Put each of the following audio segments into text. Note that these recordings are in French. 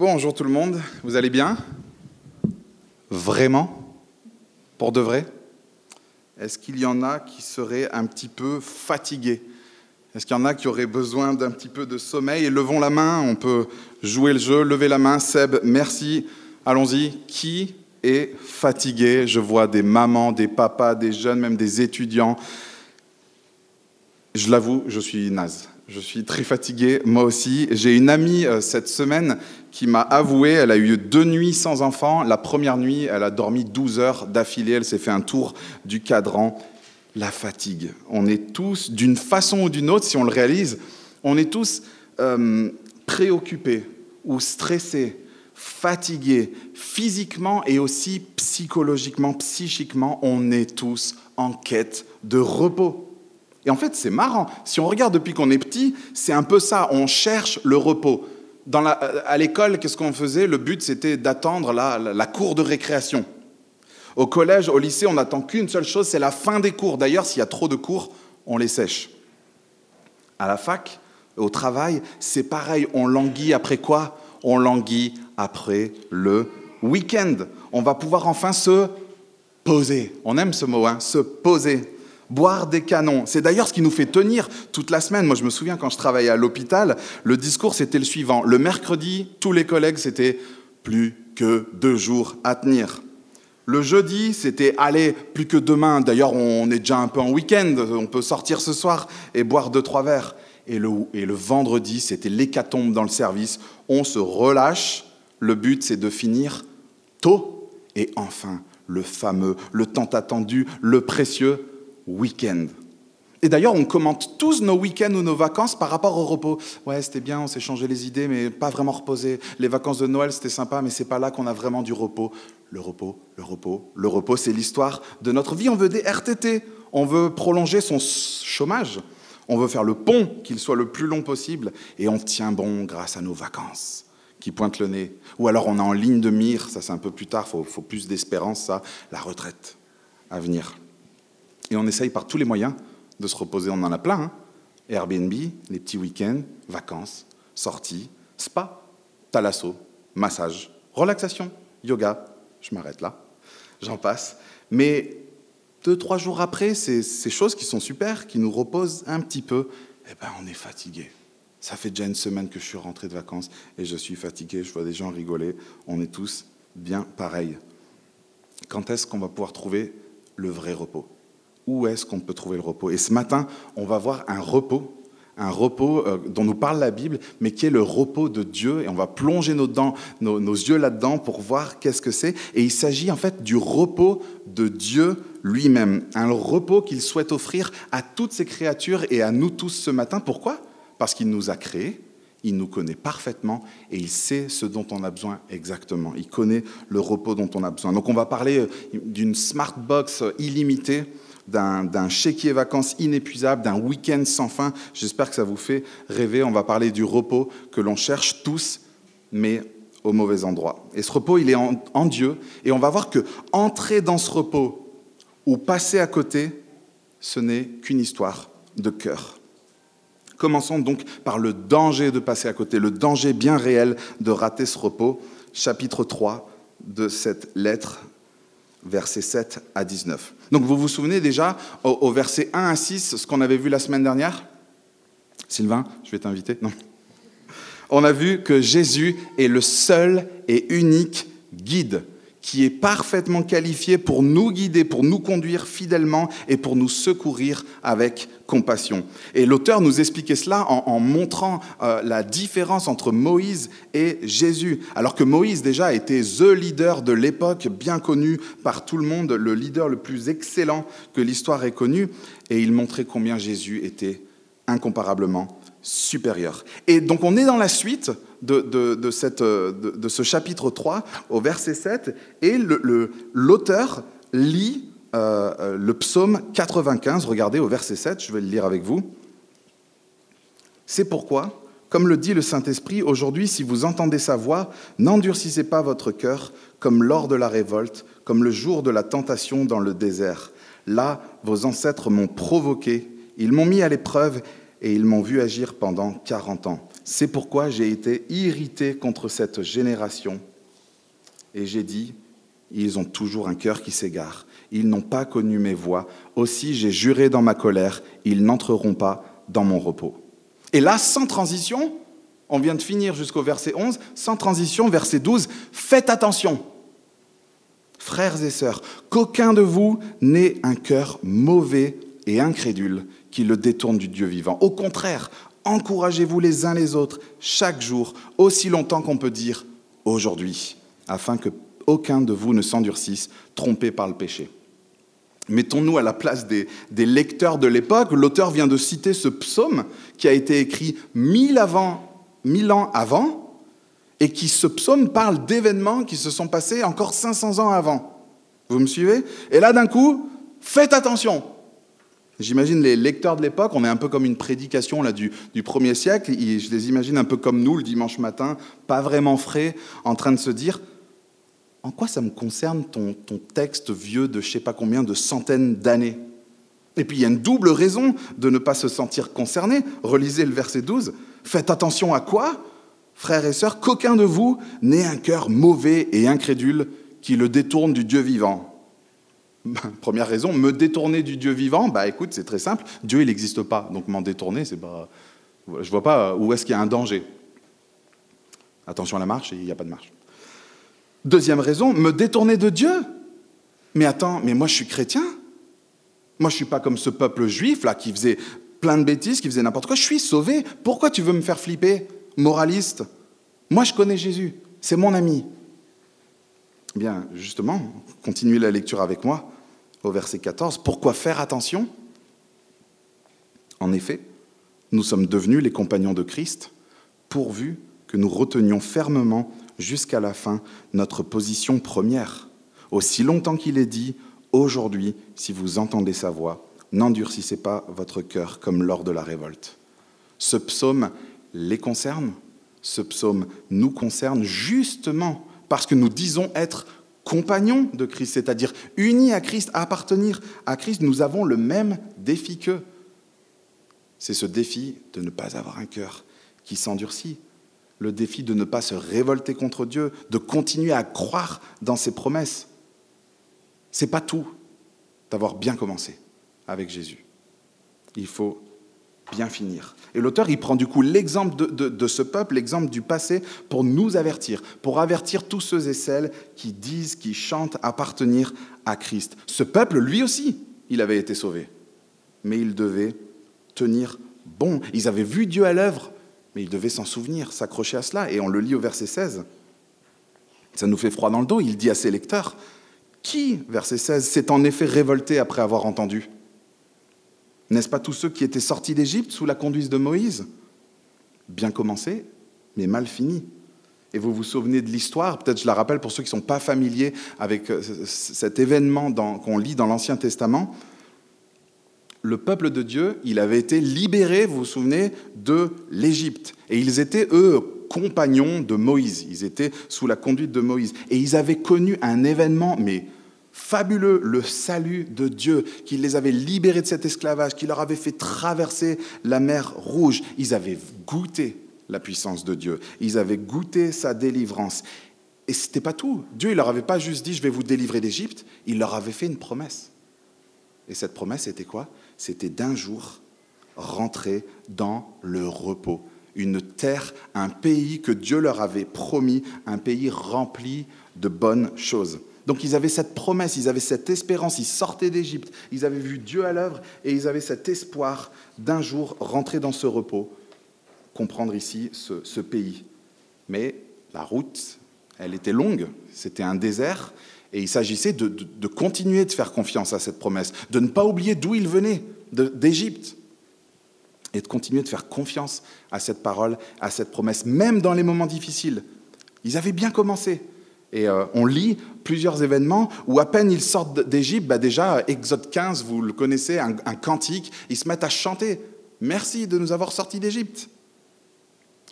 Bonjour tout le monde, vous allez bien? Vraiment? Pour de vrai? Est-ce qu'il y en a qui seraient un petit peu fatigués? Est-ce qu'il y en a qui auraient besoin d'un petit peu de sommeil? Levons la main, on peut jouer le jeu, levez la main, Seb, merci. Allons-y, qui est fatigué? Je vois des mamans, des papas, des jeunes, même des étudiants. Je l'avoue, je suis naze. Je suis très fatigué, moi aussi. J'ai une amie euh, cette semaine qui m'a avoué, elle a eu deux nuits sans enfant. La première nuit, elle a dormi 12 heures d'affilée, elle s'est fait un tour du cadran. La fatigue. On est tous, d'une façon ou d'une autre, si on le réalise, on est tous euh, préoccupés ou stressés, fatigués, physiquement et aussi psychologiquement, psychiquement, on est tous en quête de repos. Et en fait, c'est marrant. Si on regarde depuis qu'on est petit, c'est un peu ça. On cherche le repos. Dans à l'école, qu'est-ce qu'on faisait? Le but, c'était d'attendre la, la, cour de récréation. Au collège, au lycée, on n'attend qu'une seule chose, c'est la fin des cours. D'ailleurs, s'il y a trop de cours, on les sèche. À la fac, au travail, c'est pareil. On languit après quoi? On languit après le week-end. On va pouvoir enfin se poser. On aime ce mot, hein, se poser boire des canons. C'est d'ailleurs ce qui nous fait tenir toute la semaine. Moi, je me souviens quand je travaillais à l'hôpital, le discours c'était le suivant. Le mercredi, tous les collègues, c'était plus que deux jours à tenir. Le jeudi, c'était allez, plus que demain. D'ailleurs, on est déjà un peu en week-end, on peut sortir ce soir et boire deux, trois verres. Et le, vendredi, c'était l'hécatombe dans le service. On se relâche. Le but, c'est de finir tôt. Et enfin, le fameux, le tant attendu, le précieux week-end. Et d'ailleurs, on commente tous nos week-ends ou nos vacances par rapport au repos. Ouais, c'était bien, on s'est changé les idées, mais pas vraiment reposé. Les vacances de Noël, c'était sympa, mais c'est pas là qu'on a vraiment du repos. Le repos, le repos, le repos, c'est l'histoire de notre vie. On veut des RTT, on veut prolonger son chômage, on veut faire le pont, qu'il soit le plus long possible, et on tient bon grâce à nos vacances qui pointent le nez. Ou alors on est en ligne de mire, ça c'est un peu plus tard, faut, faut plus d'espérance, ça, la retraite à venir. Et on essaye par tous les moyens de se reposer. On en a plein. Hein. Airbnb, les petits week-ends, vacances, sorties, spa, thalasso, massage, relaxation, yoga. Je m'arrête là. J'en passe. Mais deux, trois jours après, ces, ces, choses qui sont super, qui nous reposent un petit peu, eh ben, on est fatigué. Ça fait déjà une semaine que je suis rentré de vacances et je suis fatigué. Je vois des gens rigoler. On est tous bien pareils. Quand est-ce qu'on va pouvoir trouver le vrai repos? Où est-ce qu'on peut trouver le repos Et ce matin, on va voir un repos, un repos euh, dont nous parle la Bible, mais qui est le repos de Dieu. Et on va plonger nos, yeux là-dedans pour voir qu'est-ce que c'est. Et il s'agit en fait du repos de Dieu lui-même. Un repos qu'il souhaite offrir à toutes ses créatures et à nous tous ce matin. Pourquoi? Parce qu'il nous a créés. Il nous connaît parfaitement et il sait ce dont on a besoin exactement. Il connaît le repos dont on a besoin. Donc on va parler euh, d'une smart box illimitée d'un chéquier vacances inépuisable, d'un week-end sans fin. J'espère que ça vous fait rêver. On va parler du repos que l'on cherche tous, mais au mauvais endroit. Et ce repos, il est en, Dieu. Et on va voir que entrer dans ce repos ou passer à côté, ce n'est qu'une histoire de cœur. Commençons donc par le danger de passer à côté, le danger bien réel de rater ce repos. Chapitre 3 de cette lettre versets 7 à 19. Donc vous vous souvenez déjà au, verset 1 à 6, ce qu'on avait vu la semaine dernière? Sylvain, je vais t'inviter. Non. On a vu que Jésus est le seul et unique guide qui est parfaitement qualifié pour nous guider, pour nous conduire fidèlement et pour nous secourir avec compassion. Et l'auteur nous expliquait cela en, montrant euh, la différence entre Moïse et Jésus. Alors que Moïse déjà était the leader de l'époque, bien connu par tout le monde, le leader le plus excellent que l'histoire ait connu, et il montrait combien Jésus était incomparablement supérieur. Et donc on est dans la suite de, de, cette, de, ce chapitre 3 au verset 7, et l'auteur le, lit euh, le psaume 95, regardez au verset 7, je vais le lire avec vous. C'est pourquoi, comme le dit le Saint-Esprit, aujourd'hui, si vous entendez sa voix, n'endurcissez pas votre cœur comme lors de la révolte, comme le jour de la tentation dans le désert. Là, vos ancêtres m'ont provoqué, ils m'ont mis à l'épreuve et ils m'ont vu agir pendant 40 ans. C'est pourquoi j'ai été irrité contre cette génération. Et j'ai dit, ils ont toujours un cœur qui s'égare. Ils n'ont pas connu mes voies. Aussi j'ai juré dans ma colère, ils n'entreront pas dans mon repos. Et là, sans transition, on vient de finir jusqu'au verset 11, sans transition, verset 12, faites attention. Frères et sœurs, qu'aucun de vous n'ait un cœur mauvais et incrédule qui le détourne du Dieu vivant. Au contraire, encouragez-vous les uns les autres chaque jour, aussi longtemps qu'on peut dire aujourd'hui, afin que aucun de vous ne s'endurcisse, trompé par le péché. Mettons-nous à la place des, lecteurs de l'époque. L'auteur vient de citer ce psaume qui a été écrit mille, avant, mille ans avant, et qui, ce psaume, parle d'événements qui se sont passés encore 500 ans avant. Vous me suivez? Et là, d'un coup, faites attention, J'imagine les lecteurs de l'époque, on est un peu comme une prédication du, premier siècle, je les imagine un peu comme nous le dimanche matin, pas vraiment frais, en train de se dire, en quoi ça me concerne ton, ton texte vieux de je sais pas combien de centaines d'années? Et puis il y a une double raison de ne pas se sentir concerné. Relisez le verset 12. Faites attention à quoi? Frères et sœurs, qu'aucun de vous n'ait un cœur mauvais et incrédule qui le détourne du Dieu vivant. Première raison, me détourner du Dieu vivant, bah écoute, c'est très simple. Dieu, il n'existe pas. Donc m'en détourner, c'est pas. Je vois pas où est-ce qu'il y a un danger. Attention à la marche, il n'y a pas de marche. Deuxième raison, me détourner de Dieu. Mais attends, mais moi je suis chrétien. Moi je suis pas comme ce peuple juif là qui faisait plein de bêtises, qui faisait n'importe quoi. Je suis sauvé. Pourquoi tu veux me faire flipper, moraliste? Moi je connais Jésus. C'est mon ami. Bien, justement, continuez la lecture avec moi au verset 14. Pourquoi faire attention? En effet, nous sommes devenus les compagnons de Christ pourvu que nous retenions fermement jusqu'à la fin notre position première. Aussi longtemps qu'il est dit, aujourd'hui, si vous entendez sa voix, n'endurcissez pas votre cœur comme lors de la révolte. Ce psaume les concerne, ce psaume nous concerne justement parce que nous disons être compagnons de Christ, c'est-à-dire unis à Christ, appartenir à Christ, nous avons le même défi qu'eux. C'est ce défi de ne pas avoir un cœur qui s'endurcit, le défi de ne pas se révolter contre Dieu, de continuer à croire dans ses promesses. C'est pas tout d'avoir bien commencé avec Jésus. Il faut bien finir. Et l'auteur, il prend du coup l'exemple de, ce peuple, l'exemple du passé, pour nous avertir, pour avertir tous ceux et celles qui disent, qui chantent appartenir à Christ. Ce peuple, lui aussi, il avait été sauvé. Mais il devait tenir bon. Ils avaient vu Dieu à l'œuvre, mais ils devaient s'en souvenir, s'accrocher à cela. Et on le lit au verset 16. Ça nous fait froid dans le dos. Il dit à ses lecteurs, qui, verset 16, s'est en effet révolté après avoir entendu? N'est-ce pas tous ceux qui étaient sortis d'Égypte sous la conduite de Moïse? Bien commencé, mais mal fini. Et vous vous souvenez de l'histoire, peut-être je la rappelle pour ceux qui ne sont pas familiers avec euh, cet événement qu'on lit dans l'Ancien Testament. Le peuple de Dieu, il avait été libéré, vous vous souvenez, de l'Égypte. Et ils étaient, eux, compagnons de Moïse. Ils étaient sous la conduite de Moïse. Et ils avaient connu un événement, mais fabuleux, le salut de Dieu, qui les avait libérés de cet esclavage, qui leur avait fait traverser la mer rouge. Ils avaient goûté la puissance de Dieu, ils avaient goûté sa délivrance. Et ce n'était pas tout. Dieu, il leur avait pas juste dit, je vais vous délivrer d'Égypte, il leur avait fait une promesse. Et cette promesse, c'était quoi? C'était d'un jour rentrer dans le repos. Une terre, un pays que Dieu leur avait promis, un pays rempli de bonnes choses. Donc ils avaient cette promesse, ils avaient cette espérance, ils sortaient d'Égypte, ils avaient vu Dieu à l'œuvre et ils avaient cet espoir d'un jour rentrer dans ce repos, comprendre ici ce, pays. Mais la route, elle était longue, c'était un désert, et il s'agissait de, de, continuer de faire confiance à cette promesse, de ne pas oublier d'où ils venaient, d'Égypte, et de continuer de faire confiance à cette parole, à cette promesse, même dans les moments difficiles. Ils avaient bien commencé, et euh, on lit plusieurs événements où à peine ils sortent d'Égypte, bah déjà, Exode 15, vous le connaissez, un, cantique, ils se mettent à chanter. Merci de nous avoir sortis d'Égypte.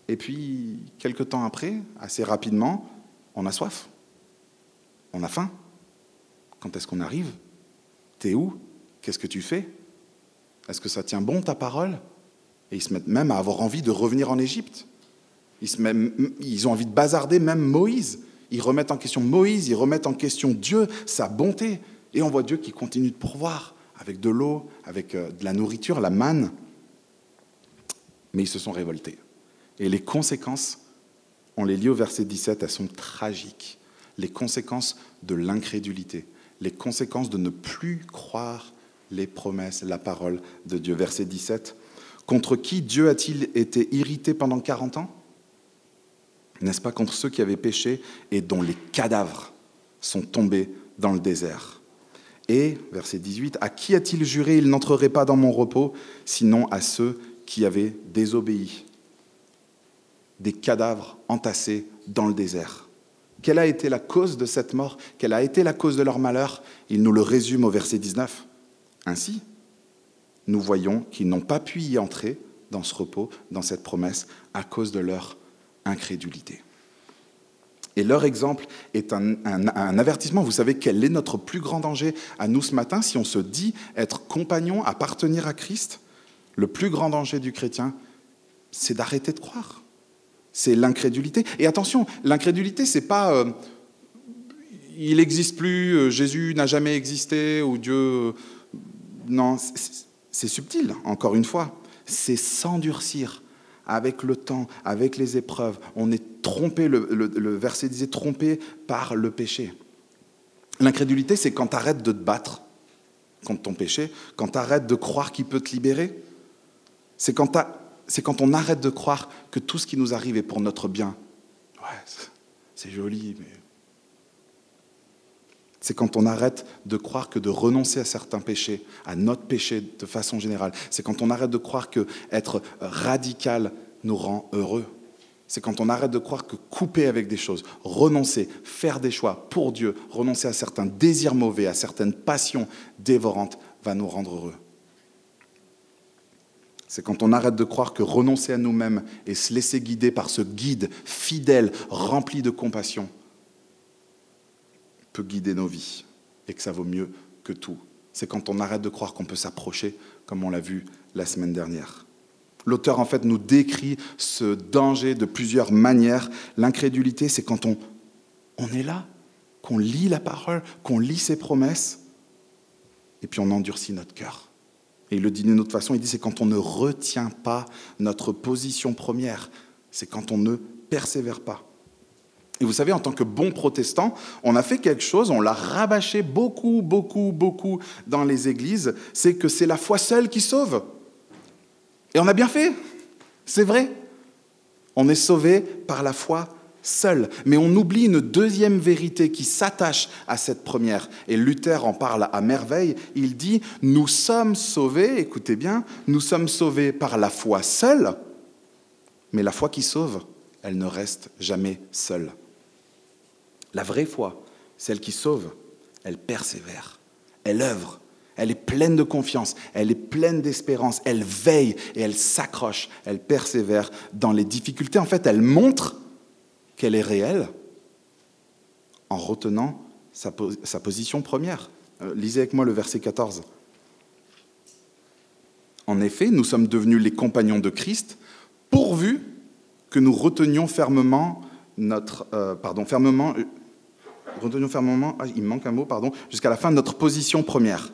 Et puis, quelques temps après, assez rapidement, on a soif. On a faim. Quand est-ce qu'on arrive? T'es où? Qu'est-ce que tu fais? Est-ce que ça tient bon ta parole? Et ils se mettent même à avoir envie de revenir en Égypte. Ils, ont envie de bazarder même Moïse. Ils remettent en question Moïse, ils remettent en question Dieu, sa bonté. Et on voit Dieu qui continue de pourvoir avec de l'eau, avec euh, de la nourriture, la manne. Mais ils se sont révoltés. Et les conséquences, on les lit au verset 17, elles sont tragiques. Les conséquences de l'incrédulité, les conséquences de ne plus croire les promesses, la parole de Dieu. Verset 17. Contre qui Dieu a-t-il été irrité pendant 40 ans? N'est-ce pas contre ceux qui avaient péché et dont les cadavres sont tombés dans le désert? Et, verset 18, à qui a-t-il juré il n'entrerait pas dans mon repos, sinon à ceux qui avaient désobéi Des cadavres entassés dans le désert? Quelle a été la cause de cette mort? Quelle a été la cause de leur malheur Il nous le résume au verset 19. Ainsi, nous voyons qu'ils n'ont pas pu y entrer dans ce repos, dans cette promesse, à cause de leur incrédulité. Et leur exemple est un, avertissement. Vous savez quel est notre plus grand danger à nous ce matin si on se dit être compagnon, appartenir à Christ? Le plus grand danger du chrétien, c'est d'arrêter de croire. C'est l'incrédulité. Et attention, l'incrédulité, c'est pas euh, il n'existe plus, euh, Jésus n'a jamais existé, ou Dieu. Euh, non, c'est subtil, encore une fois. C'est s'endurcir avec le temps, avec les épreuves. On est trompé, le, verset disait trompé par le péché. L'incrédulité, c'est quand tu arrêtes de te battre contre ton péché, quand tu arrêtes de croire qu'il peut te libérer. C'est quand, quand on arrête de croire que tout ce qui nous arrive est pour notre bien. Ouais, c'est joli, mais c'est quand on arrête de croire que de renoncer à certains péchés, à notre péché de façon générale. C'est quand on arrête de croire que être radical nous rend heureux. C'est quand on arrête de croire que couper avec des choses, renoncer, faire des choix pour Dieu, renoncer à certains désirs mauvais, à certaines passions dévorantes, va nous rendre heureux. C'est quand on arrête de croire que renoncer à nous-mêmes et se laisser guider par ce guide fidèle, rempli de compassion, guider nos vies et que ça vaut mieux que tout. C'est quand on arrête de croire qu'on peut s'approcher, comme on l'a vu la semaine dernière. L'auteur, en fait, nous décrit ce danger de plusieurs manières. L'incrédulité, c'est quand on, on est là, qu'on lit la parole, qu'on lit ses promesses, et puis on endurcit notre cœur. Et il le dit d'une autre façon, il dit c'est quand on ne retient pas notre position première, c'est quand on ne persévère pas. Et vous savez, en tant que bon protestant, on a fait quelque chose, on l'a rabâché beaucoup, beaucoup, beaucoup dans les églises, c'est que c'est la foi seule qui sauve. Et on a bien fait, c'est vrai. On est sauvé par la foi seule. Mais on oublie une deuxième vérité qui s'attache à cette première. Et Luther en parle à merveille. Il dit, nous sommes sauvés, écoutez bien, nous sommes sauvés par la foi seule, mais la foi qui sauve, elle ne reste jamais seule. La vraie foi, celle qui sauve, elle persévère, elle œuvre, elle est pleine de confiance, elle est pleine d'espérance, elle veille et elle s'accroche, elle persévère dans les difficultés. En fait, elle montre qu'elle est réelle en retenant sa, position première. Euh, lisez avec moi le verset 14. En effet, nous sommes devenus les compagnons de Christ pourvu que nous retenions fermement notre, euh, pardon, fermement retenions fermement, ah, il manque un mot, pardon, jusqu'à la fin de notre position première.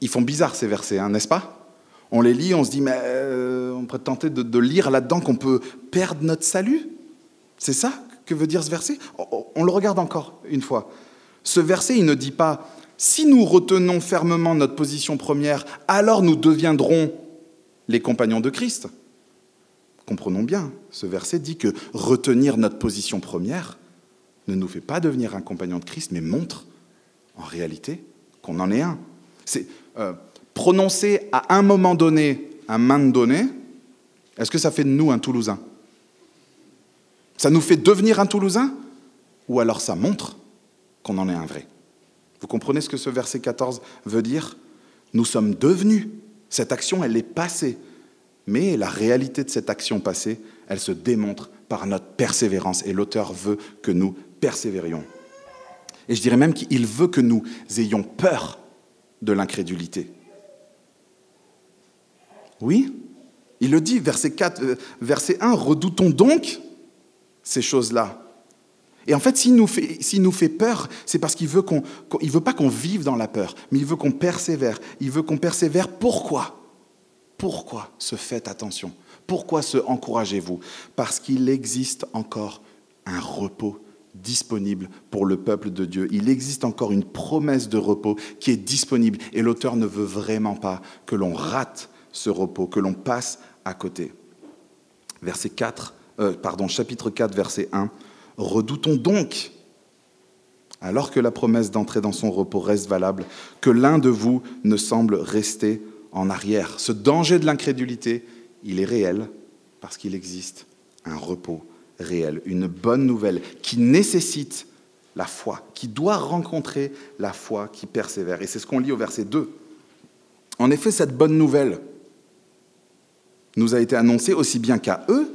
Ils font bizarre ces versets, hein, n'est-ce pas? On les lit, on se dit, mais euh, on pourrait tenter de, lire là-dedans qu'on peut perdre notre salut? C'est ça que veut dire ce verset? On le regarde encore une fois. Ce verset, il ne dit pas, si nous retenons fermement notre position première, alors nous deviendrons les compagnons de Christ. Comprenons bien, ce verset dit que retenir notre position première, ne nous fait pas devenir un compagnon de Christ, mais montre en réalité qu'on en est un. C'est euh, prononcer à un moment donné un main donné, est-ce que ça fait de nous un Toulousain? Ça nous fait devenir un Toulousain? Ou alors ça montre qu'on en est un vrai? Vous comprenez ce que ce verset 14 veut dire? Nous sommes devenus. Cette action, elle est passée. Mais la réalité de cette action passée, elle se démontre par notre persévérance. Et l'auteur veut que nous persévérions. Et je dirais même qu'il veut que nous ayons peur de l'incrédulité. Oui, Il le dit, verset, 4, euh, verset 1, redoutons donc ces choses-là. Et en fait, s'il nous fait, nous fait peur, c'est parce qu'il veut veut pas qu'on vive dans la peur, mais il veut qu'on persévère. Il veut qu'on persévère. Pourquoi? Pourquoi se faites attention? Pourquoi se encouragez-vous? Parce qu'il existe encore un repos disponible pour le peuple de Dieu. Il existe encore une promesse de repos qui est disponible et l'auteur ne veut vraiment pas que l'on rate ce repos, que l'on passe à côté. Verset 4, euh, pardon, chapitre 4, verset 1. Redoutons donc, alors que la promesse d'entrer dans son repos reste valable, que l'un de vous ne semble rester en arrière. Ce danger de l'incrédulité, il est réel parce qu'il existe un repos réel, une bonne nouvelle qui nécessite la foi, qui doit rencontrer la foi qui persévère. Et c'est ce qu'on lit au verset 2. En effet, cette bonne nouvelle nous a été annoncée aussi bien qu'à eux,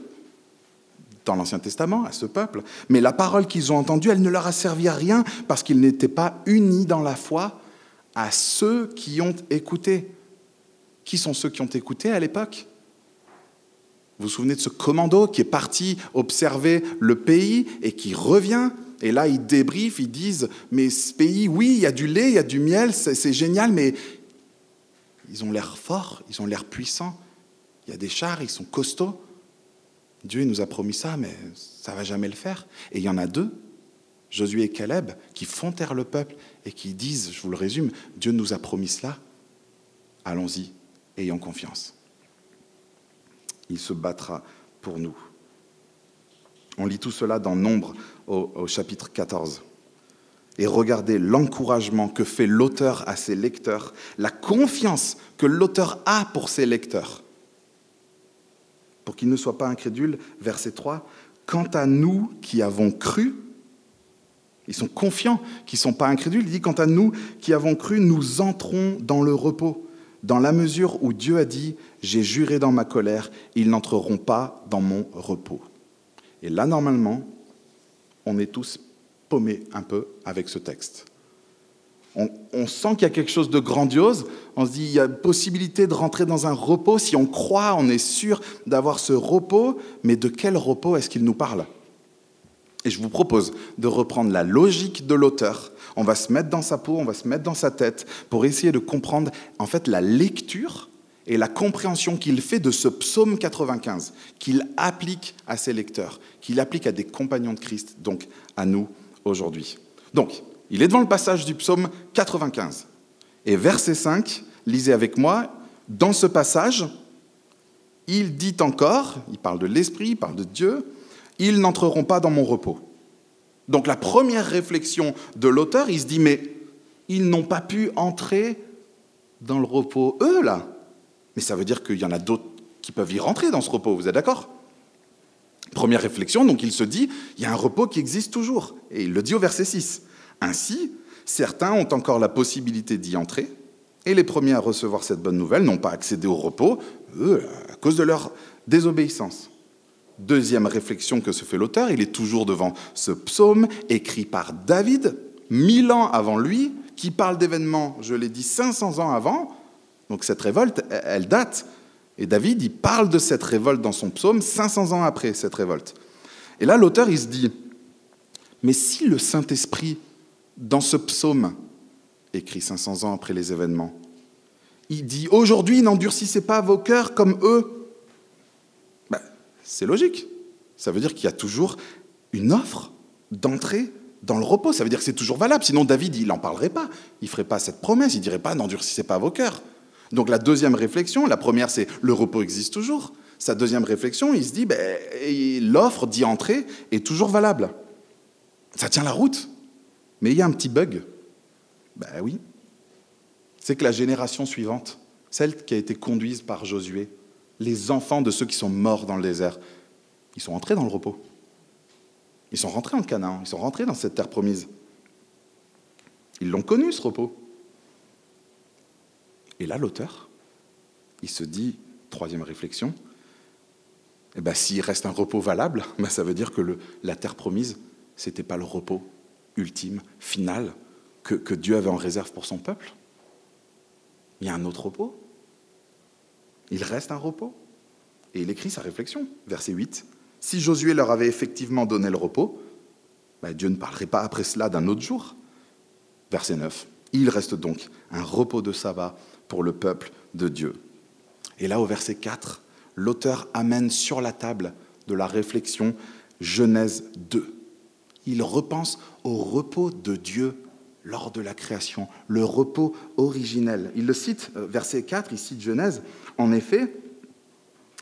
dans l'Ancien Testament, à ce peuple, mais la parole qu'ils ont entendue, elle ne leur a servi à rien parce qu'ils n'étaient pas unis dans la foi à ceux qui ont écouté. Qui sont ceux qui ont écouté à l'époque? Vous vous souvenez de ce commando qui est parti observer le pays et qui revient et là, ils débriefent, ils disent, mais ce pays, oui, il y a du lait, il y a du miel, c'est génial, mais ils ont l'air forts, ils ont l'air puissants. Il y a des chars, ils sont costauds. Dieu nous a promis ça, mais ça va jamais le faire. Et il y en a deux, Josué et Caleb, qui font taire le peuple et qui disent, je vous le résume, Dieu nous a promis cela. Allons-y, ayons confiance il se battra pour nous. On lit tout cela dans Nombre au, chapitre 14. Et regardez l'encouragement que fait l'auteur à ses lecteurs, la confiance que l'auteur a pour ses lecteurs. Pour qu'ils ne soient pas incrédules, verset 3, Quant à nous qui avons cru, ils sont confiants, qui ne sont pas incrédules, il dit, Quant à nous qui avons cru, nous entrons dans le repos dans la mesure où Dieu a dit, j'ai juré dans ma colère, ils n'entreront pas dans mon repos. Et là, normalement, on est tous paumés un peu avec ce texte. On, sent qu'il y a quelque chose de grandiose, on se dit, il y a possibilité de rentrer dans un repos, si on croit, on est sûr d'avoir ce repos, mais de quel repos est-ce qu'il nous parle? Et je vous propose de reprendre la logique de l'auteur on va se mettre dans sa peau, on va se mettre dans sa tête pour essayer de comprendre en fait la lecture et la compréhension qu'il fait de ce psaume 95, qu'il applique à ses lecteurs, qu'il applique à des compagnons de Christ, donc à nous aujourd'hui. Donc, il est devant le passage du psaume 95. Et verset 5, lisez avec moi, dans ce passage, il dit encore, il parle de l'Esprit, il parle de Dieu, ils n'entreront pas dans mon repos. Donc la première réflexion de l'auteur, il se dit, mais ils n'ont pas pu entrer dans le repos, eux, là. Mais ça veut dire qu'il y en a d'autres qui peuvent y rentrer dans ce repos, vous êtes d'accord? Première réflexion, donc il se dit, il y a un repos qui existe toujours. Et il le dit au verset 6. Ainsi, certains ont encore la possibilité d'y entrer, et les premiers à recevoir cette bonne nouvelle n'ont pas accédé au repos, eux, à cause de leur désobéissance. Deuxième réflexion que se fait l'auteur, il est toujours devant ce psaume écrit par David, mille ans avant lui, qui parle d'événements, je l'ai dit, 500 ans avant. Donc cette révolte, elle date. Et David, il parle de cette révolte dans son psaume 500 ans après cette révolte. Et là, l'auteur, il se dit, mais si le Saint-Esprit, dans ce psaume, écrit 500 ans après les événements, il dit, aujourd'hui, n'endurcissez pas vos cœurs comme eux, c'est logique. Ça veut dire qu'il y a toujours une offre d'entrée dans le repos. Ça veut dire que c'est toujours valable. Sinon, David, il n'en parlerait pas. Il ne ferait pas cette promesse. Il ne dirait pas n'endurcissez pas vos cœurs. Donc, la deuxième réflexion, la première, c'est le repos existe toujours. Sa deuxième réflexion, il se dit ben, l'offre d'y entrer est toujours valable. Ça tient la route. Mais il y a un petit bug. Ben oui. C'est que la génération suivante, celle qui a été conduite par Josué, les enfants de ceux qui sont morts dans le désert, ils sont entrés dans le repos. Ils sont rentrés en Canaan, ils sont rentrés dans cette terre promise. Ils l'ont connu, ce repos. Et là, l'auteur, il se dit, troisième réflexion, eh ben, s'il reste un repos valable, ben, ça veut dire que la terre promise, ce n'était pas le repos ultime, final, que Dieu avait en réserve pour son peuple. Il y a un autre repos il reste un repos. Et il écrit sa réflexion, verset 8. Si Josué leur avait effectivement donné le repos, ben, Dieu ne parlerait pas après cela d'un autre jour. Verset 9. Il reste donc un repos de sabbat pour le peuple de Dieu. Et là, au verset 4, l'auteur amène sur la table de la réflexion Genèse 2. Il repense au repos de Dieu lors de la création, le repos originel. Il le cite, euh, verset 4, il cite Genèse. En effet,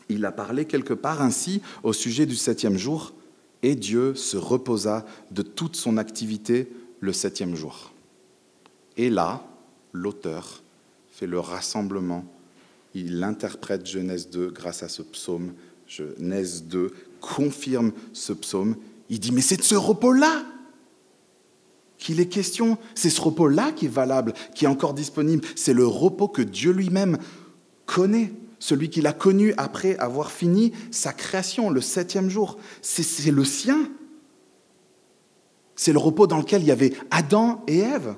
il a parlé quelque part ainsi au sujet du septième jour, et Dieu se reposa de toute son activité le septième jour. Et là, l'auteur fait le rassemblement, il interprète Genèse 2 grâce à ce psaume. Genèse 2 confirme ce psaume. Il dit, mais c'est de ce repos-là qu'il est question. C'est ce repos-là qui est valable, qui est encore disponible. C'est le repos que Dieu lui-même connaît, celui qu'il a connu après avoir fini sa création, le septième jour. C'est le sien. C'est le repos dans lequel il y avait Adam et Ève,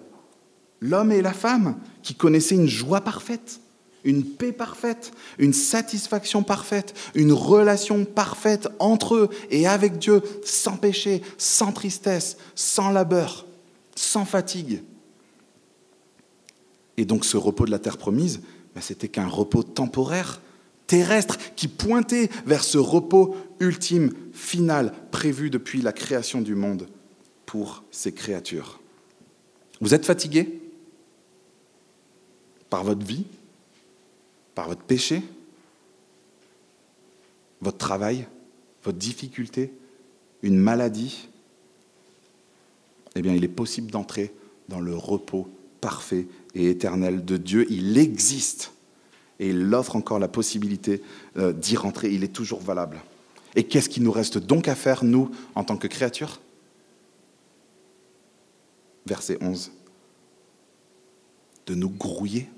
l'homme et la femme, qui connaissaient une joie parfaite, une paix parfaite, une satisfaction parfaite, une relation parfaite entre eux et avec Dieu, sans péché, sans tristesse, sans labeur sans fatigue. Et donc ce repos de la terre promise, ben, c'était qu'un repos temporaire, terrestre, qui pointait vers ce repos ultime, final, prévu depuis la création du monde pour ses créatures. Vous êtes fatigué par votre vie, par votre péché, votre travail, votre difficulté, une maladie, eh bien, il est possible d'entrer dans le repos parfait et éternel de Dieu. Il existe et il offre encore la possibilité euh, d'y rentrer. Il est toujours valable. Et qu'est-ce qui nous reste donc à faire, nous, en tant que créatures? Verset 11. De nous grouiller,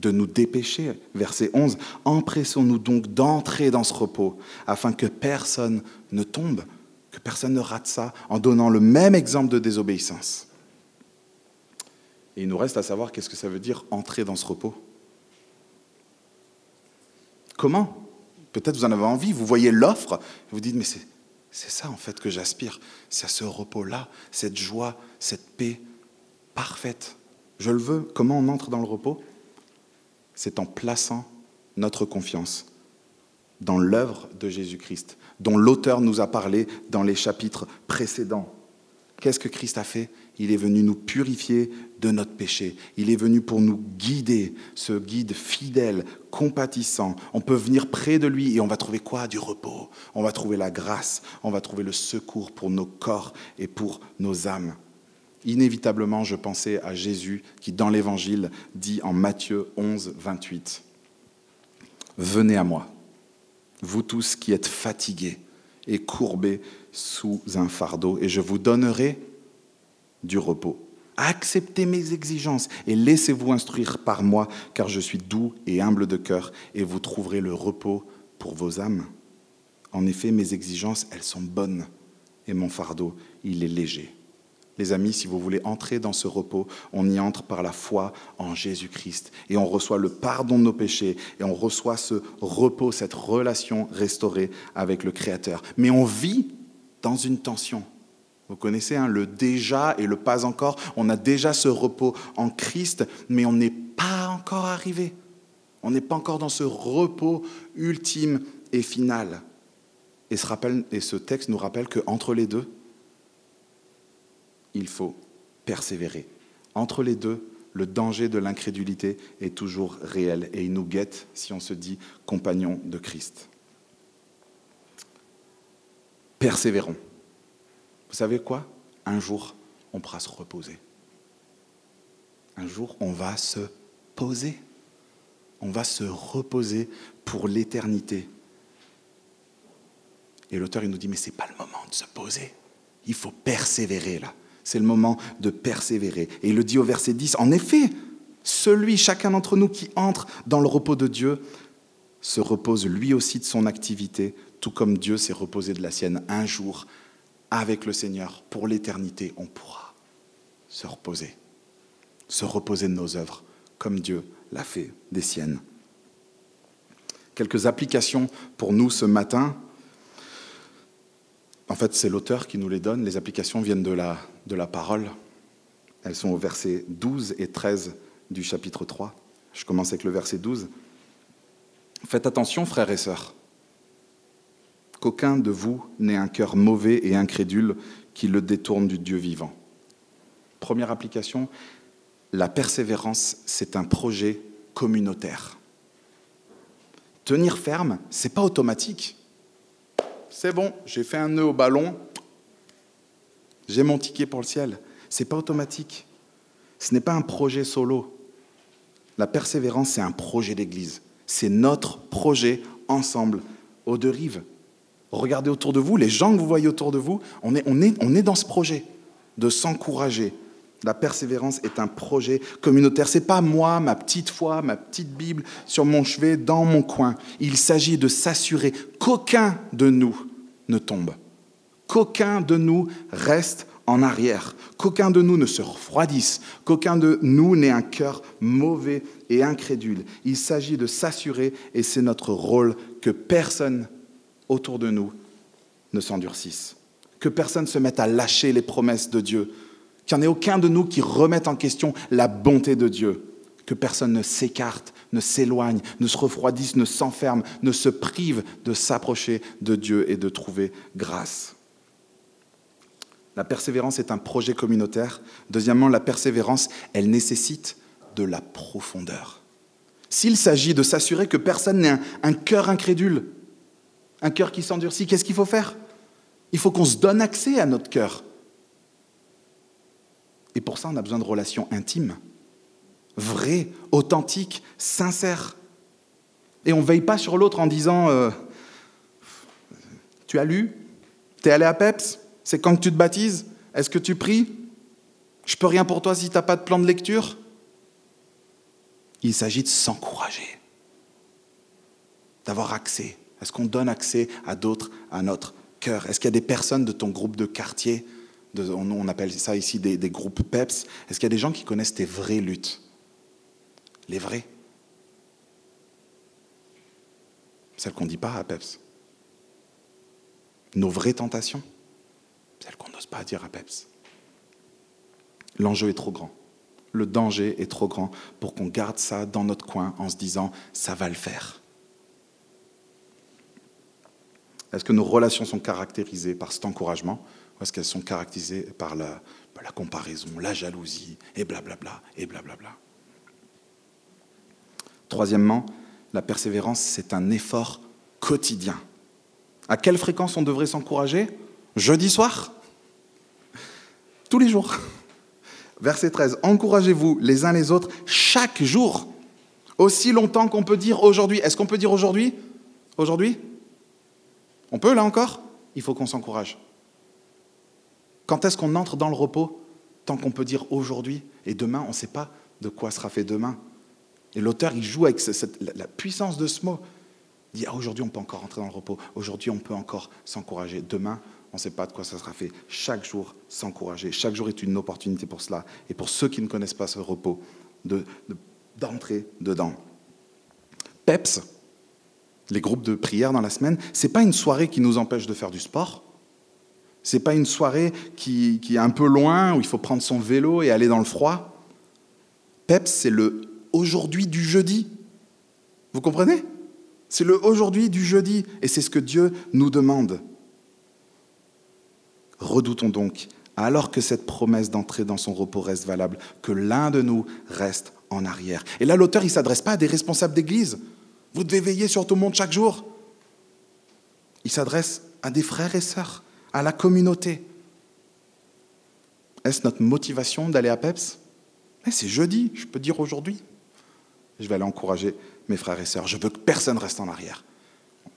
de nous dépêcher. Verset 11. Empressons-nous donc d'entrer dans ce repos, afin que personne ne tombe que personne ne rate ça en donnant le même exemple de désobéissance. Et il nous reste à savoir qu'est-ce que ça veut dire entrer dans ce repos. Comment? Peut-être vous en avez envie, vous voyez l'offre, vous dites, mais c'est, c'est ça en fait que j'aspire, c'est à ce repos-là, cette joie, cette paix parfaite. Je le veux. Comment on entre dans le repos? C'est en plaçant notre confiance dans l'œuvre de Jésus-Christ, dont l'auteur nous a parlé dans les chapitres précédents. Qu'est-ce que Christ a fait? Il est venu nous purifier de notre péché. Il est venu pour nous guider, ce guide fidèle, compatissant. On peut venir près de lui et on va trouver quoi? Du repos. On va trouver la grâce, on va trouver le secours pour nos corps et pour nos âmes. Inévitablement, je pensais à Jésus qui, dans l'Évangile, dit en Matthieu 11, 28, Venez à moi vous tous qui êtes fatigués et courbés sous un fardeau, et je vous donnerai du repos. Acceptez mes exigences et laissez-vous instruire par moi, car je suis doux et humble de cœur, et vous trouverez le repos pour vos âmes. En effet, mes exigences, elles sont bonnes, et mon fardeau, il est léger. Les amis, si vous voulez entrer dans ce repos, on y entre par la foi en Jésus-Christ et on reçoit le pardon de nos péchés et on reçoit ce repos, cette relation restaurée avec le Créateur. Mais on vit dans une tension. Vous connaissez hein, le déjà et le pas encore. On a déjà ce repos en Christ, mais on n'est pas encore arrivé. On n'est pas encore dans ce repos ultime et final. Et ce, et ce texte nous rappelle qu'entre les deux, il faut persévérer. Entre les deux, le danger de l'incrédulité est toujours réel et il nous guette si on se dit compagnon de Christ. Persévérons. Vous savez quoi? Un jour, on pourra se reposer. Un jour, on va se poser. On va se reposer pour l'éternité. Et l'auteur, il nous dit, mais ce n'est pas le moment de se poser. Il faut persévérer là. C'est le moment de persévérer. Et il le dit au verset 10, en effet, celui, chacun d'entre nous qui entre dans le repos de Dieu, se repose lui aussi de son activité, tout comme Dieu s'est reposé de la sienne. Un jour, avec le Seigneur, pour l'éternité, on pourra se reposer, se reposer de nos œuvres, comme Dieu l'a fait des siennes. Quelques applications pour nous ce matin. En fait, c'est l'auteur qui nous les donne. Les applications viennent de la, parole. Elles sont au verset 12 et 13 du chapitre 3. Je commence avec le verset 12. Faites attention, frères et sœurs, qu'aucun de vous n'ait un cœur mauvais et incrédule qui le détourne du Dieu vivant. Première application, la persévérance, c'est un projet communautaire. Tenir ferme, c'est pas automatique. C'est bon, j'ai fait un nœud au ballon, j'ai mon ticket pour le ciel. C'est pas automatique. Ce n'est pas un projet solo. La persévérance, c'est un projet d'église. C'est notre projet ensemble, aux deux rives. Regardez autour de vous, les gens que vous voyez autour de vous, on est, on est, on est dans ce projet de s'encourager. La persévérance est un projet communautaire. C'est pas moi, ma petite foi, ma petite Bible sur mon chevet, dans mon coin. Il s'agit de s'assurer qu'aucun de nous ne tombe, qu'aucun de nous reste en arrière, qu'aucun de nous ne se refroidisse, qu'aucun de nous n'ait un cœur mauvais et incrédule. Il s'agit de s'assurer, et c'est notre rôle, que personne autour de nous ne s'endurcisse, que personne se mette à lâcher les promesses de Dieu, qu'il n'y en ait aucun de nous qui remette en question la bonté de Dieu, que personne ne s'écarte, ne s'éloigne, ne se refroidisse, ne s'enferme, ne se prive de s'approcher de Dieu et de trouver grâce. La persévérance est un projet communautaire. Deuxièmement, la persévérance, elle nécessite de la profondeur. S'il s'agit de s'assurer que personne n'ait un, cœur incrédule, un cœur qui s'endurcit, qu'est-ce qu'il faut faire? Il faut qu'on se donne accès à notre cœur. Pour ça, on a besoin de relations intimes, vraies, authentiques, sincères. Et on ne veille pas sur l'autre en disant euh, Tu as lu? Tu es allé à Peps? C'est quand que tu te baptises? Est-ce que tu pries? Je peux rien pour toi si tu n'as pas de plan de lecture? Il s'agit de s'encourager, d'avoir accès. Est-ce qu'on donne accès à d'autres, à notre cœur? Est-ce qu'il y a des personnes de ton groupe de quartier on appelle ça ici des, des groupes PEPS. Est-ce qu'il y a des gens qui connaissent tes vraies luttes? Les vraies Celles qu'on ne dit pas à PEPS. Nos vraies tentations? Celles qu'on n'ose pas dire à PEPS. L'enjeu est trop grand. Le danger est trop grand pour qu'on garde ça dans notre coin en se disant ça va le faire. Est-ce que nos relations sont caractérisées par cet encouragement? Parce qu'elles sont caractérisées par la, comparaison, la jalousie, et blablabla, et blablabla. Troisièmement, la persévérance, c'est un effort quotidien. À quelle fréquence on devrait s'encourager? Jeudi soir? Tous les jours. Verset 13. Encouragez-vous les uns les autres chaque jour, aussi longtemps qu'on peut dire aujourd'hui. Est-ce qu'on peut dire aujourd'hui? Aujourd'hui? On peut là encore? Il faut qu'on s'encourage. Quand est-ce qu'on entre dans le repos Tant qu'on peut dire aujourd'hui et demain, on ne sait pas de quoi sera fait demain. Et l'auteur, il joue avec la puissance de ce mot. Il dit, ah, aujourd'hui, on peut encore entrer dans le repos. Aujourd'hui, on peut encore s'encourager. Demain, on ne sait pas de quoi ça sera fait. Chaque jour, s'encourager. Chaque jour est une opportunité pour cela. Et pour ceux qui ne connaissent pas ce repos, d'entrer dedans. PEPS, les groupes de prière dans la semaine, ce n'est pas une soirée qui nous empêche de faire du sport. Ce n'est pas une soirée qui, est un peu loin, où il faut prendre son vélo et aller dans le froid. Peps, c'est le aujourd'hui du jeudi. Vous comprenez? C'est le aujourd'hui du jeudi, et c'est ce que Dieu nous demande. Redoutons donc, alors que cette promesse d'entrer dans son repos reste valable, que l'un de nous reste en arrière. Et là, l'auteur, il ne s'adresse pas à des responsables d'église. Vous devez veiller sur tout le monde chaque jour. Il s'adresse à des frères et sœurs à la communauté. Est-ce notre motivation d'aller à PEPS? C'est jeudi, je peux dire aujourd'hui. Je vais aller encourager mes frères et sœurs. Je veux que personne reste en arrière.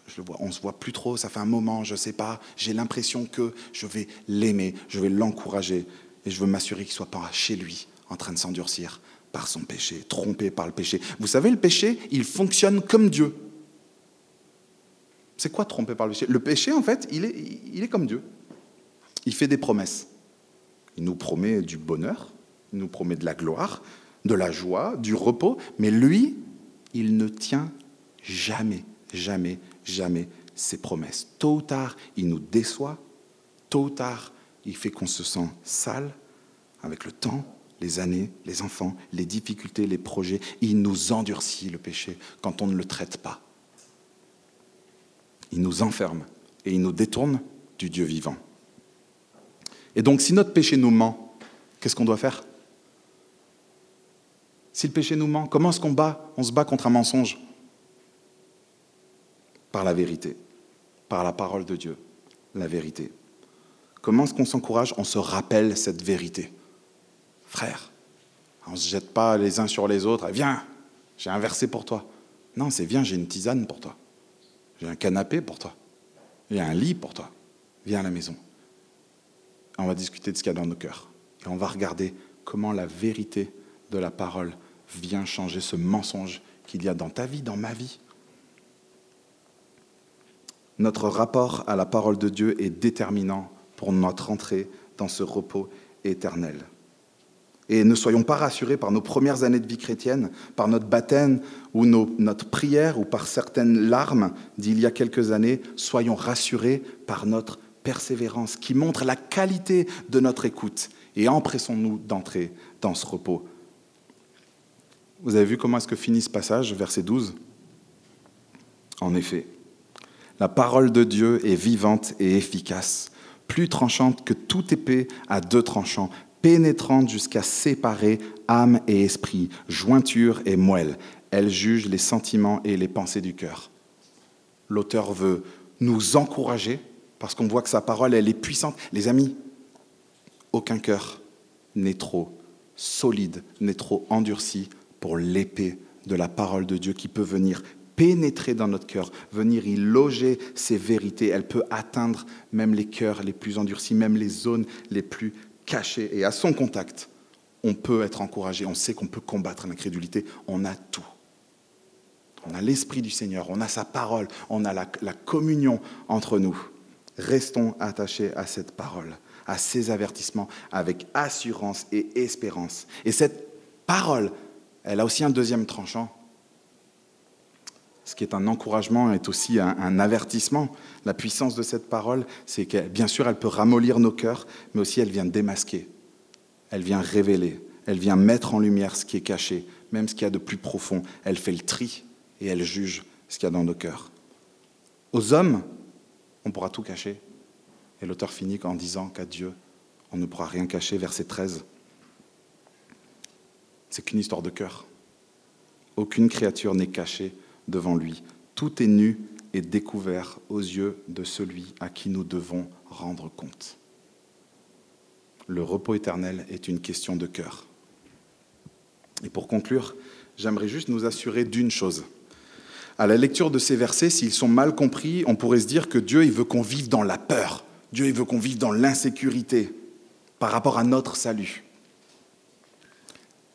Je le vois, on ne se voit plus trop, ça fait un moment, je ne sais pas. J'ai l'impression que je vais l'aimer, je vais l'encourager et je veux m'assurer qu'il ne soit pas chez lui en train de s'endurcir par son péché, trompé par le péché. Vous savez, le péché, il fonctionne comme Dieu. C'est quoi tromper par le péché? Le péché, en fait, il est, il est comme Dieu. Il fait des promesses. Il nous promet du bonheur, il nous promet de la gloire, de la joie, du repos, mais lui, il ne tient jamais, jamais, jamais ses promesses. Tôt ou tard, il nous déçoit. Tôt ou tard, il fait qu'on se sent sale avec le temps, les années, les enfants, les difficultés, les projets. Il nous endurcit le péché quand on ne le traite pas. Il nous enferme et il nous détourne du Dieu vivant. Et donc si notre péché nous ment, qu'est-ce qu'on doit faire? Si le péché nous ment, comment est-ce qu'on bat On se bat contre un mensonge? Par la vérité, par la parole de Dieu, la vérité. Comment est-ce qu'on s'encourage? On se rappelle cette vérité. Frère, on ne se jette pas les uns sur les autres. Viens, j'ai un verset pour toi. Non, c'est viens, j'ai une tisane pour toi. J'ai un canapé pour toi. J'ai un lit pour toi. Viens à la maison. On va discuter de ce qu'il y a dans nos cœurs. Et on va regarder comment la vérité de la parole vient changer ce mensonge qu'il y a dans ta vie, dans ma vie. Notre rapport à la parole de Dieu est déterminant pour notre entrée dans ce repos éternel. Et ne soyons pas rassurés par nos premières années de vie chrétienne, par notre baptême ou notre prière ou par certaines larmes d'il y a quelques années. Soyons rassurés par notre persévérance qui montre la qualité de notre écoute. Et empressons-nous d'entrer dans ce repos. Vous avez vu comment est-ce que finit ce passage, verset 12 En effet, la parole de Dieu est vivante et efficace, plus tranchante que toute épée à deux tranchants, pénétrante jusqu'à séparer âme et esprit, jointure et moelle. Elle juge les sentiments et les pensées du cœur. L'auteur veut nous encourager parce qu'on voit que sa parole, elle est puissante. Les amis, aucun cœur n'est trop solide, n'est trop endurci pour l'épée de la parole de Dieu qui peut venir pénétrer dans notre cœur, venir y loger ses vérités. Elle peut atteindre même les cœurs les plus endurcis, même les zones les plus caché. Et à son contact, on peut être encouragé, on sait qu'on peut combattre l'incrédulité, on a tout. On a l'Esprit du Seigneur, on a sa parole, on a la, communion entre nous. Restons attachés à cette parole, à ces avertissements, avec assurance et espérance. Et cette parole, elle a aussi un deuxième tranchant. Ce qui est un encouragement est aussi un, avertissement. La puissance de cette parole, c'est que bien sûr, elle peut ramollir nos cœurs, mais aussi elle vient démasquer, elle vient révéler, elle vient mettre en lumière ce qui est caché, même ce qu'il y a de plus profond. Elle fait le tri et elle juge ce qu'il y a dans nos cœurs. Aux hommes, on pourra tout cacher. Et l'auteur finit en disant qu'à Dieu, on ne pourra rien cacher, verset 13. C'est qu'une histoire de cœur. Aucune créature n'est cachée devant lui. Tout est nu et découvert aux yeux de celui à qui nous devons rendre compte. Le repos éternel est une question de cœur. Et pour conclure, j'aimerais juste nous assurer d'une chose. À la lecture de ces versets, s'ils sont mal compris, on pourrait se dire que Dieu veut qu'on vive dans la peur. Dieu il veut qu'on vive dans l'insécurité par rapport à notre salut.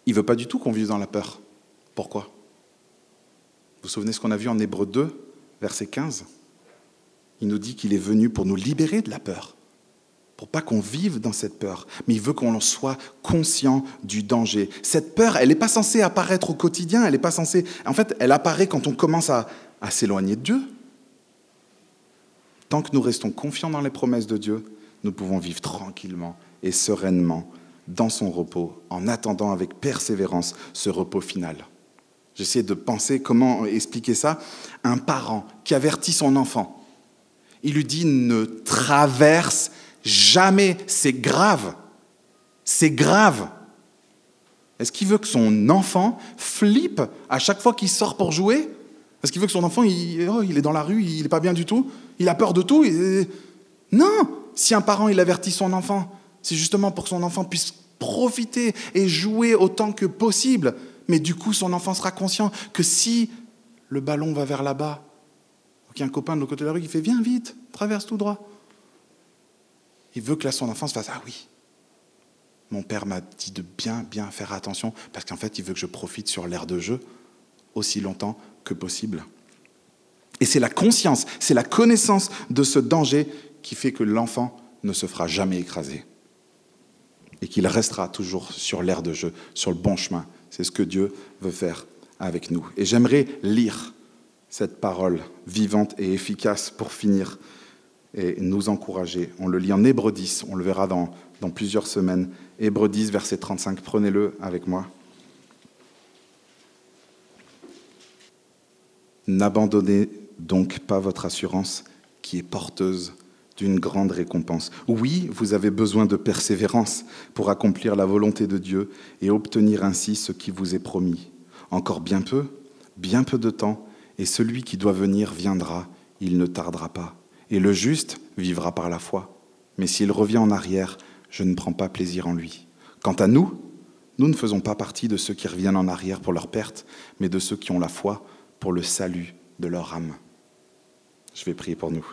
Il veut pas du tout qu'on vive dans la peur. Pourquoi? Vous souvenez ce qu'on a vu en Hébreu 2, verset 15 Il nous dit qu'il est venu pour nous libérer de la peur, pour pas qu'on vive dans cette peur, mais il veut qu'on soit conscient du danger. Cette peur, elle n'est pas censée apparaître au quotidien, elle n'est pas censée... En fait, elle apparaît quand on commence à s'éloigner de Dieu. Tant que nous restons confiants dans les promesses de Dieu, nous pouvons vivre tranquillement et sereinement dans son repos, en attendant avec persévérance ce repos final. J'essaie de penser comment expliquer ça. Un parent qui avertit son enfant, il lui dit ne traverse jamais, c'est grave, c'est grave. Est-ce qu'il veut que son enfant flippe à chaque fois qu'il sort pour jouer? Est-ce qu'il veut que son enfant, il, oh, est dans la rue, il n'est pas bien du tout, il a peur de tout Non Si un parent, il avertit son enfant, c'est justement pour que son enfant puisse profiter et jouer autant que possible. Mais du coup, son enfant sera conscient que si le ballon va vers là-bas, qu'il y a un copain de l'autre côté de la rue qui fait Viens vite, traverse tout droit. Il veut que là, son enfant se fasse Ah oui, mon père m'a dit de bien, bien faire attention, parce qu'en fait, il veut que je profite sur l'air de jeu aussi longtemps que possible. Et c'est la conscience, c'est la connaissance de ce danger qui fait que l'enfant ne se fera jamais écraser et qu'il restera toujours sur l'air de jeu, sur le bon chemin, c'est ce que Dieu veut faire avec nous. Et j'aimerais lire cette parole vivante et efficace pour finir et nous encourager. On le lit en Hébreu 10, on le verra dans, plusieurs semaines. Hébreu 10, verset 35, prenez-le avec moi. N'abandonnez donc pas votre assurance qui est porteuse d'une grande récompense. Oui, vous avez besoin de persévérance pour accomplir la volonté de Dieu et obtenir ainsi ce qui vous est promis. Encore bien peu, bien peu de temps, et celui qui doit venir viendra, il ne tardera pas. Et le juste vivra par la foi. Mais s'il revient en arrière, je ne prends pas plaisir en lui. Quant à nous, nous ne faisons pas partie de ceux qui reviennent en arrière pour leur perte, mais de ceux qui ont la foi pour le salut de leur âme. Je vais prier pour nous.